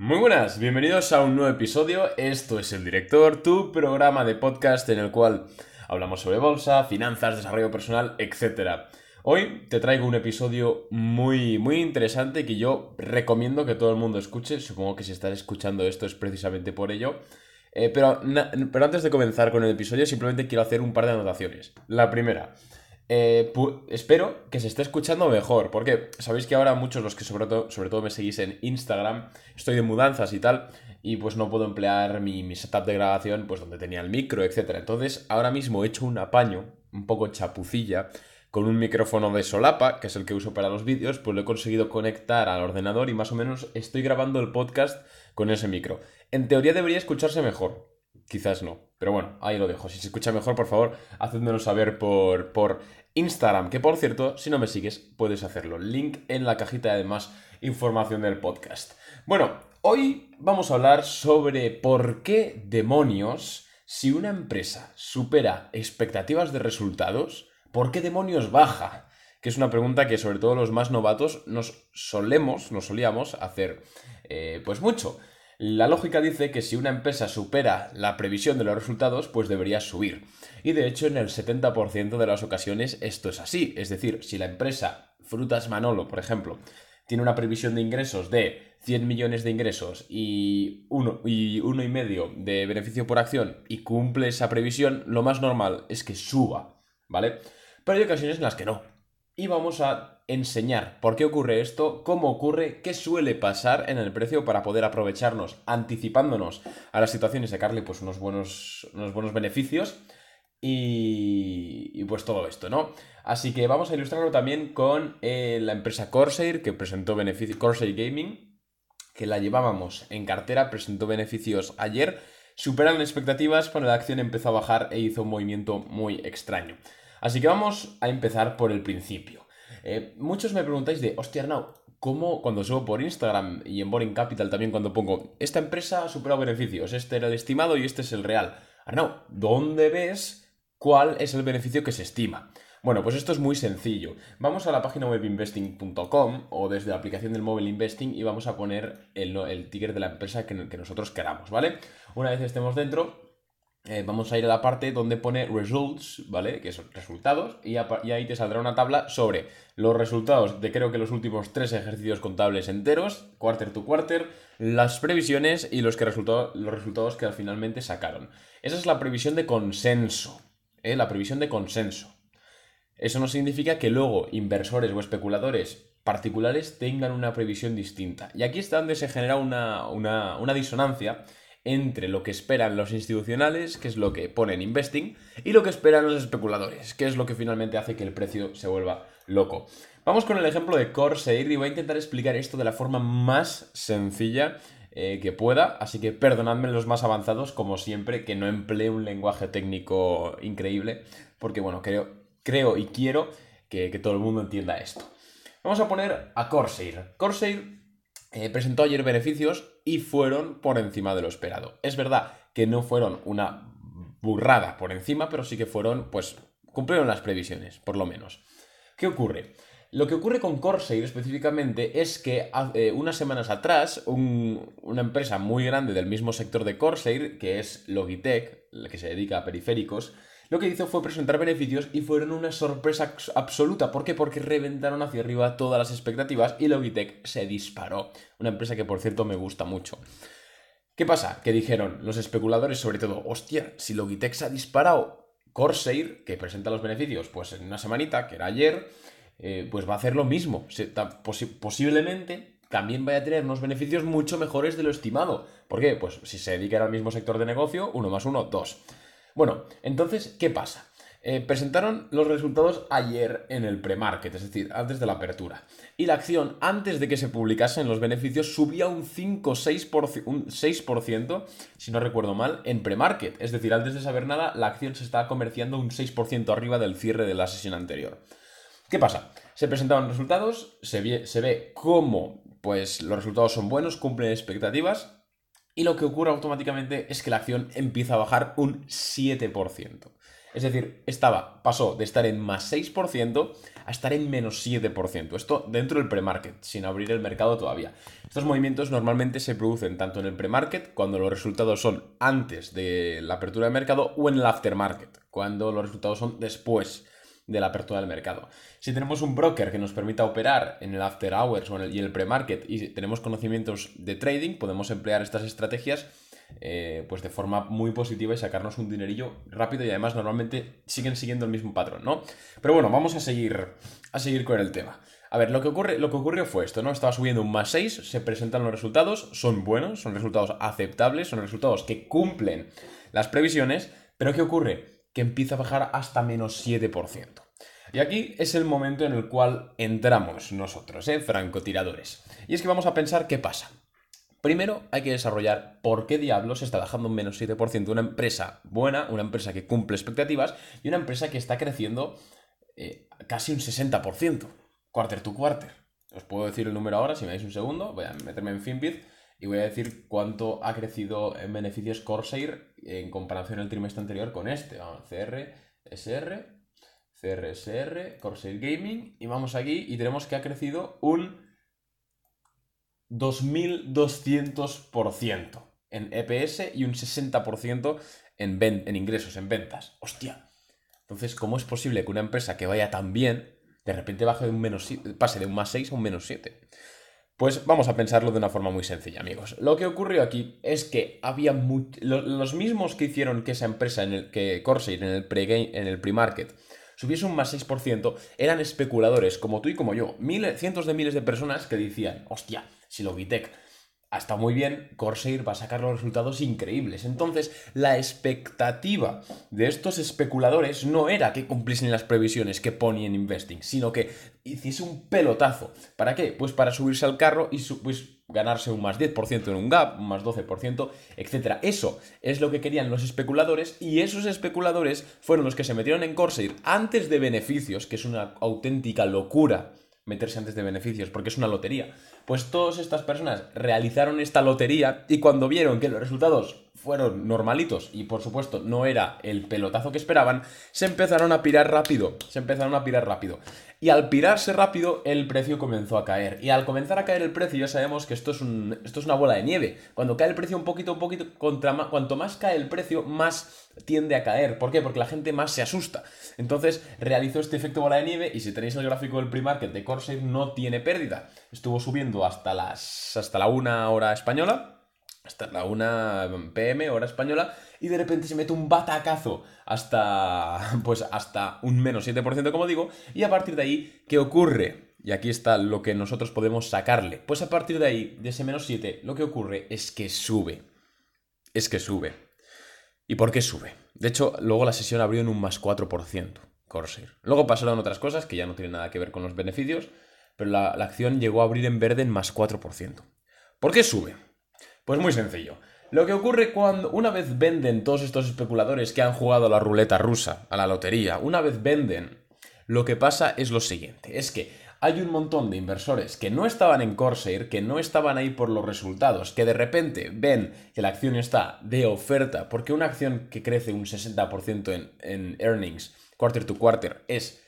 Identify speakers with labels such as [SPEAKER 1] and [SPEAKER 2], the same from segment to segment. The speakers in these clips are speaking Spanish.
[SPEAKER 1] Muy buenas, bienvenidos a un nuevo episodio. Esto es El Director, tu programa de podcast en el cual hablamos sobre bolsa, finanzas, desarrollo personal, etc. Hoy te traigo un episodio muy, muy interesante que yo recomiendo que todo el mundo escuche. Supongo que si estás escuchando esto es precisamente por ello. Eh, pero, pero antes de comenzar con el episodio, simplemente quiero hacer un par de anotaciones. La primera. Eh, espero que se esté escuchando mejor, porque sabéis que ahora muchos los que sobre todo, sobre todo me seguís en Instagram, estoy de mudanzas y tal, y pues no puedo emplear mi, mi setup de grabación, pues donde tenía el micro, etc. Entonces ahora mismo he hecho un apaño, un poco chapucilla, con un micrófono de solapa, que es el que uso para los vídeos, pues lo he conseguido conectar al ordenador y más o menos estoy grabando el podcast con ese micro. En teoría debería escucharse mejor, quizás no, pero bueno, ahí lo dejo. Si se escucha mejor, por favor, hacedmelo saber por, por Instagram, que por cierto, si no me sigues, puedes hacerlo. Link en la cajita de más información del podcast. Bueno, hoy vamos a hablar sobre por qué demonios, si una empresa supera expectativas de resultados, ¿por qué demonios baja? Que es una pregunta que sobre todo los más novatos nos solemos, nos solíamos hacer eh, pues mucho. La lógica dice que si una empresa supera la previsión de los resultados, pues debería subir. Y de hecho en el 70% de las ocasiones esto es así. Es decir, si la empresa Frutas Manolo, por ejemplo, tiene una previsión de ingresos de 100 millones de ingresos y uno, y uno y medio de beneficio por acción y cumple esa previsión, lo más normal es que suba, ¿vale? Pero hay ocasiones en las que no. Y vamos a enseñar por qué ocurre esto, cómo ocurre, qué suele pasar en el precio para poder aprovecharnos, anticipándonos a las situaciones y sacarle pues unos buenos, unos buenos beneficios y, pues todo esto, ¿no? Así que vamos a ilustrarlo también con eh, la empresa Corsair que presentó beneficios, Corsair Gaming, que la llevábamos en cartera, presentó beneficios ayer, superan expectativas, pero la acción empezó a bajar e hizo un movimiento muy extraño. Así que vamos a empezar por el principio. Eh, muchos me preguntáis de, hostia, Arnau, ¿cómo cuando subo por Instagram y en Boring Capital también cuando pongo, esta empresa ha superado beneficios, este era el estimado y este es el real? Arnau, ¿dónde ves cuál es el beneficio que se estima? Bueno, pues esto es muy sencillo. Vamos a la página web investing.com o desde la aplicación del móvil Investing y vamos a poner el, el ticker de la empresa que, que nosotros queramos, ¿vale? Una vez estemos dentro, eh, vamos a ir a la parte donde pone results, ¿vale? Que son resultados, y, ahí te saldrá una tabla sobre los resultados de creo que los últimos tres ejercicios contables enteros, quarter to quarter, las previsiones y los, que los resultados que finalmente sacaron. Esa es la previsión de consenso, ¿eh? La previsión de consenso. Eso no significa que luego inversores o especuladores particulares tengan una previsión distinta. Y aquí está donde se genera una, una disonancia entre lo que esperan los institucionales, que es lo que ponen investing, y lo que esperan los especuladores, que es lo que finalmente hace que el precio se vuelva loco. Vamos con el ejemplo de Corsair y voy a intentar explicar esto de la forma más sencilla eh, que pueda, así que perdonadme los más avanzados, como siempre, que no emplee un lenguaje técnico increíble, porque bueno, creo, y quiero que, que todo el mundo entienda esto. Vamos a poner a Corsair. Corsair eh, presentó ayer beneficios y fueron por encima de lo esperado. Es verdad que no fueron una burrada por encima, pero sí que fueron, pues, cumplieron las previsiones, por lo menos. ¿Qué ocurre? Lo que ocurre con Corsair específicamente es que hace unas semanas atrás una empresa muy grande del mismo sector de Corsair, que es Logitech, la que se dedica a periféricos, lo que hizo fue presentar beneficios y fueron una sorpresa absoluta. ¿Por qué? Porque reventaron hacia arriba todas las expectativas y Logitech se disparó. Una empresa que por cierto me gusta mucho. ¿Qué pasa? Que dijeron los especuladores sobre todo, hostia, si Logitech se ha disparado, Corsair, que presenta los beneficios pues en una semanita, que era ayer, eh, pues va a hacer lo mismo. posiblemente también vaya a tener unos beneficios mucho mejores de lo estimado. ¿Por qué? Pues si se dedica al mismo sector de negocio, uno más uno, dos. Bueno, entonces, ¿qué pasa? Eh, presentaron los resultados ayer en el pre-market, es decir, antes de la apertura. Y la acción, antes de que se publicasen los beneficios, subía un 5-6%, un 6%, si no recuerdo mal, en pre-market. Es decir, antes de saber nada, la acción se estaba comerciando un 6% arriba del cierre de la sesión anterior. ¿Qué pasa? Se presentaron resultados, se ve, se ve cómo pues, los resultados son buenos, cumplen expectativas, y lo que ocurre automáticamente es que la acción empieza a bajar un 7%. Es decir, estaba, pasó de estar en más 6% a estar en menos 7%. Esto dentro del pre-market, sin abrir el mercado todavía. Estos movimientos normalmente se producen tanto en el pre-market, cuando los resultados son antes de la apertura del mercado, o en el aftermarket, cuando los resultados son después de la apertura del mercado. Si tenemos un broker que nos permita operar en el after hours o en el, y el pre-market y tenemos conocimientos de trading, podemos emplear estas estrategias eh, pues de forma muy positiva y sacarnos un dinerillo rápido y además normalmente siguen siguiendo el mismo patrón, ¿no? Pero bueno, vamos a seguir, a seguir con el tema. A ver, lo que, ocurre, lo que ocurrió fue esto, ¿no? Estaba subiendo un más 6, se presentan los resultados, son buenos, son resultados aceptables, son resultados que cumplen las previsiones, pero ¿qué ocurre? Que empieza a bajar hasta menos 7%. Y aquí es el momento en el cual entramos nosotros, ¿eh? francotiradores. Y es que vamos a pensar qué pasa. Primero hay que desarrollar por qué diablos está bajando un menos 7% una empresa buena, una empresa que cumple expectativas y una empresa que está creciendo eh, casi un 60%, quarter to quarter. Os puedo decir el número ahora, si me dais un segundo, voy a meterme en Finbit y voy a decir cuánto ha crecido en beneficios Corsair en comparación al trimestre anterior con este. Vamos, CR, SR, CRSR, Corsair Gaming y vamos aquí y tenemos que ha crecido un 2.200% en EPS y un 60% en, en ingresos, en ventas. ¡Hostia! Entonces, ¿cómo es posible que una empresa que vaya tan bien, de repente baje de un menos, pase de un más 6 a un menos 7? Pues vamos a pensarlo de una forma muy sencilla, amigos. Lo que ocurrió aquí es que había los mismos que hicieron que esa empresa, en el que Corsair, en el pre-game, en el pre-market, subiese un más 6%, eran especuladores como tú y como yo, miles, cientos de miles de personas que decían, hostia, si Logitech está muy bien, Corsair va a sacar los resultados increíbles. Entonces, la expectativa de estos especuladores no era que cumpliesen las previsiones que ponían Investing, sino que hiciese un pelotazo. ¿Para qué? Pues para subirse al carro y pues, ganarse un más 10% en un gap, un más 12%, etc. Eso es lo que querían los especuladores y esos especuladores fueron los que se metieron en Corsair antes de beneficios, que es una auténtica locura meterse antes de beneficios, porque es una lotería. Pues todas estas personas realizaron esta lotería y cuando vieron que los resultados fueron normalitos y por supuesto no era el pelotazo que esperaban, se empezaron a pirar rápido, se empezaron a pirar rápido. Y al pirarse rápido, el precio comenzó a caer. Y al comenzar a caer el precio, ya sabemos que esto es, un, esto es una bola de nieve. Cuando cae el precio un poquito, un poquito, cuanto más cae el precio, más tiende a caer. ¿Por qué? Porque la gente más se asusta. Entonces realizó este efecto bola de nieve y si tenéis el gráfico del pre-market de Corsair no tiene pérdida. Estuvo subiendo hasta, las, hasta la una hora española hasta la 1 pm, hora española, y de repente se mete un batacazo hasta, pues hasta un menos 7%, como digo, y a partir de ahí, ¿qué ocurre? Y aquí está lo que nosotros podemos sacarle. Pues a partir de ahí, de ese menos 7, lo que ocurre es que sube. Es que sube. ¿Y por qué sube? De hecho, luego la sesión abrió en un más 4%, Corsair. Luego pasaron otras cosas que ya no tienen nada que ver con los beneficios, pero la, la acción llegó a abrir en verde en más 4%. ¿Por qué sube? Pues muy sencillo. Lo que ocurre cuando una vez venden todos estos especuladores que han jugado la ruleta rusa, a la lotería, una vez venden, lo que pasa es lo siguiente, es que hay un montón de inversores que no estaban en Corsair, que no estaban ahí por los resultados, que de repente ven que la acción está de oferta, porque una acción que crece un 60% en, en earnings, quarter to quarter, es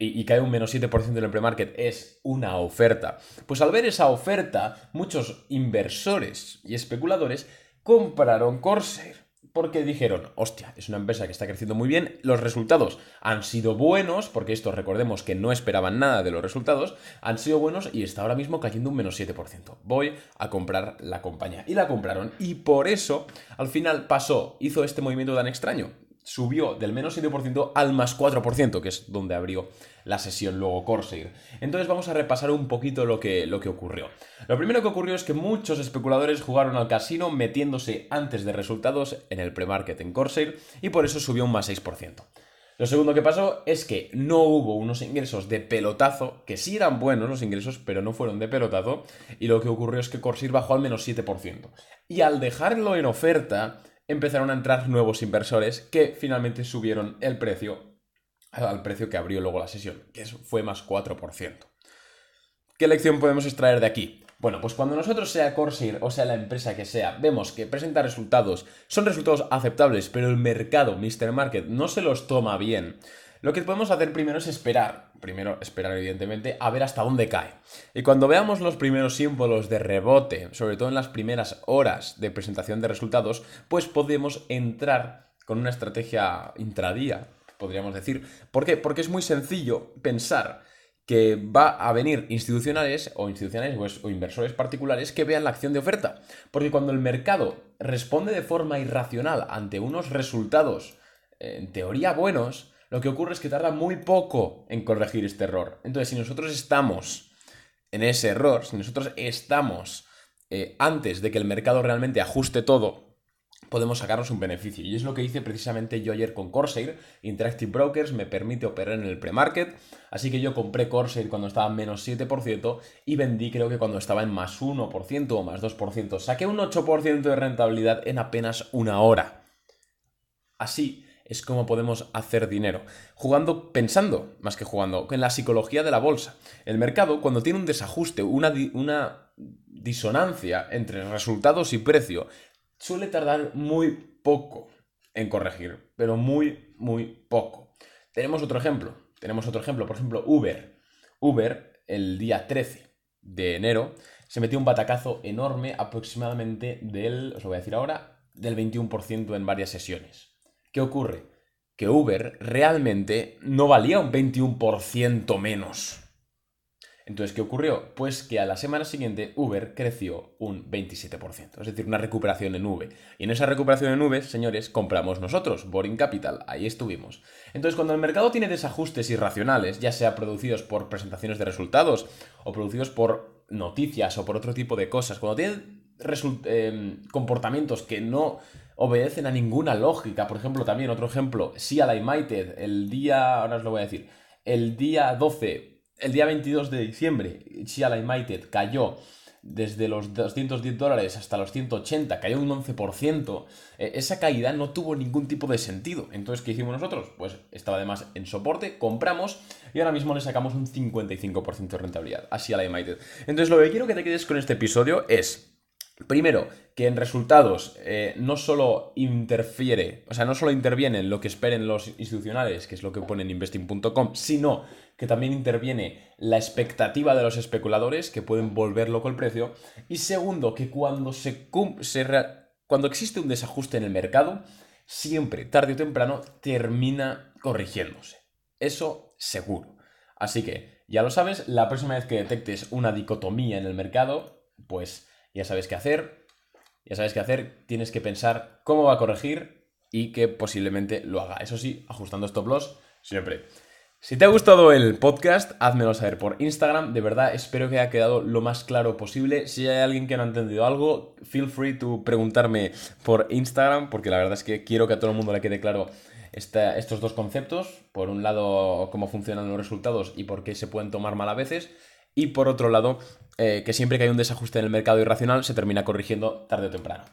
[SPEAKER 1] y, cae un menos 7% en el premarket es una oferta. Pues al ver esa oferta, muchos inversores y especuladores compraron Corsair. Porque dijeron, hostia, es una empresa que está creciendo muy bien, los resultados han sido buenos, porque estos recordemos que no esperaban nada de los resultados, han sido buenos y está ahora mismo cayendo un menos 7%. Voy a comprar la compañía. Y la compraron. Y por eso, al final pasó, hizo este movimiento tan extraño subió del menos 7% al más 4%, que es donde abrió la sesión luego Corsair. Entonces vamos a repasar un poquito lo que, lo que ocurrió. Lo primero que ocurrió es que muchos especuladores jugaron al casino metiéndose antes de resultados en el premarket en Corsair y por eso subió un más 6%. Lo segundo que pasó es que no hubo unos ingresos de pelotazo, que sí eran buenos los ingresos, pero no fueron de pelotazo, y lo que ocurrió es que Corsair bajó al menos 7%. Y al dejarlo en oferta, empezaron a entrar nuevos inversores que finalmente subieron el precio al precio que abrió luego la sesión, que fue más 4%. ¿Qué lección podemos extraer de aquí? Bueno, pues cuando nosotros, sea Corsair o sea la empresa que sea, vemos que presenta resultados, son resultados aceptables, pero el mercado, Mr. Market, no se los toma bien, lo que podemos hacer primero es esperar, primero esperar evidentemente, a ver hasta dónde cae. Y cuando veamos los primeros símbolos de rebote, sobre todo en las primeras horas de presentación de resultados, pues podemos entrar con una estrategia intradía, podríamos decir. ¿Por qué? Porque es muy sencillo pensar que va a venir institucionales o institucionales o inversores particulares que vean la acción de oferta. Porque cuando el mercado responde de forma irracional ante unos resultados en teoría buenos, lo que ocurre es que tarda muy poco en corregir este error. Entonces, si nosotros estamos en ese error, si nosotros estamos eh, antes de que el mercado realmente ajuste todo podemos sacarnos un beneficio. Y es lo que hice precisamente yo ayer con Corsair. Interactive Brokers me permite operar en el pre-market. Así que yo compré Corsair cuando estaba en menos 7% y vendí creo que cuando estaba en más 1% o más 2%. Saqué un 8% de rentabilidad en apenas una hora. Así es como podemos hacer dinero. Jugando, pensando, más que jugando, en la psicología de la bolsa. El mercado, cuando tiene un desajuste, una, una disonancia entre resultados y precio, suele tardar muy poco en corregir, pero muy, muy poco. Tenemos otro ejemplo, tenemos otro ejemplo, por ejemplo, Uber. Uber, el día 13 de enero, se metió un batacazo enorme, aproximadamente del, os lo voy a decir ahora, del 21% en varias sesiones. ¿Qué ocurre? Que Uber realmente no valía un 21% menos entonces, ¿qué ocurrió? Pues que a la semana siguiente Uber creció un 27%, es decir, una recuperación en V. Y en esa recuperación en V, señores, compramos nosotros, Boring Capital, ahí estuvimos. Entonces, cuando el mercado tiene desajustes irracionales, ya sea producidos por presentaciones de resultados o producidos por noticias o por otro tipo de cosas, cuando tiene em, comportamientos que no obedecen a ninguna lógica, por ejemplo, también otro ejemplo, Sia United, el día, ahora os lo voy a decir, el día 12 el día 22 de diciembre, Xiala United cayó desde los 210 dólares hasta los 180, cayó un 11%, e, esa caída no tuvo ningún tipo de sentido. Entonces, ¿qué hicimos nosotros? Pues estaba además en soporte, compramos y ahora mismo le sacamos un 55% de rentabilidad a Xiala United. Entonces, lo que quiero que te quedes con este episodio es... Primero, que en resultados eh, no solo interfiere, o sea, no solo interviene en lo que esperen los institucionales, que es lo que pone en investing.com, sino que también interviene la expectativa de los especuladores, que pueden volver loco el precio. Y segundo, que cuando, se, cuando existe un desajuste en el mercado, siempre, tarde o temprano, termina corrigiéndose. Eso seguro. Así que, ya lo sabes, la próxima vez que detectes una dicotomía en el mercado, pues ya sabes qué hacer. Ya sabes qué hacer, tienes que pensar cómo va a corregir y que posiblemente lo haga. Eso sí, ajustando stop loss siempre. Si te ha gustado el podcast, házmelo saber por Instagram. De verdad, espero que haya quedado lo más claro posible. Si hay alguien que no ha entendido algo, feel free to preguntarme por Instagram, porque la verdad es que quiero que a todo el mundo le quede claro estos dos conceptos. Por un lado, cómo funcionan los resultados y por qué se pueden tomar mal a veces. Y por otro lado, eh, que siempre que hay un desajuste en el mercado irracional se termina corrigiendo tarde o temprano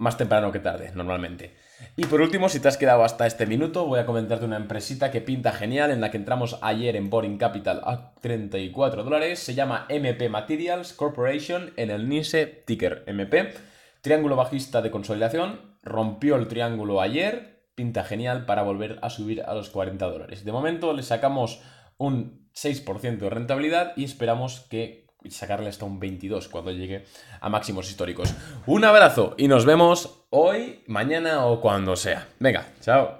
[SPEAKER 1] más temprano que tarde, normalmente. Y por último, si te has quedado hasta este minuto, voy a comentarte una empresita que pinta genial, en la que entramos ayer en Boring Capital a 34 dólares. Se llama MP Materials Corporation en el NISE ticker MP. Triángulo bajista de consolidación, rompió el triángulo ayer, pinta genial para volver a subir a los 40 dólares. De momento le sacamos un 6% de rentabilidad y esperamos que sacarle hasta un 22 cuando llegue a máximos históricos. Un abrazo y nos vemos hoy, mañana o cuando sea. Venga, chao.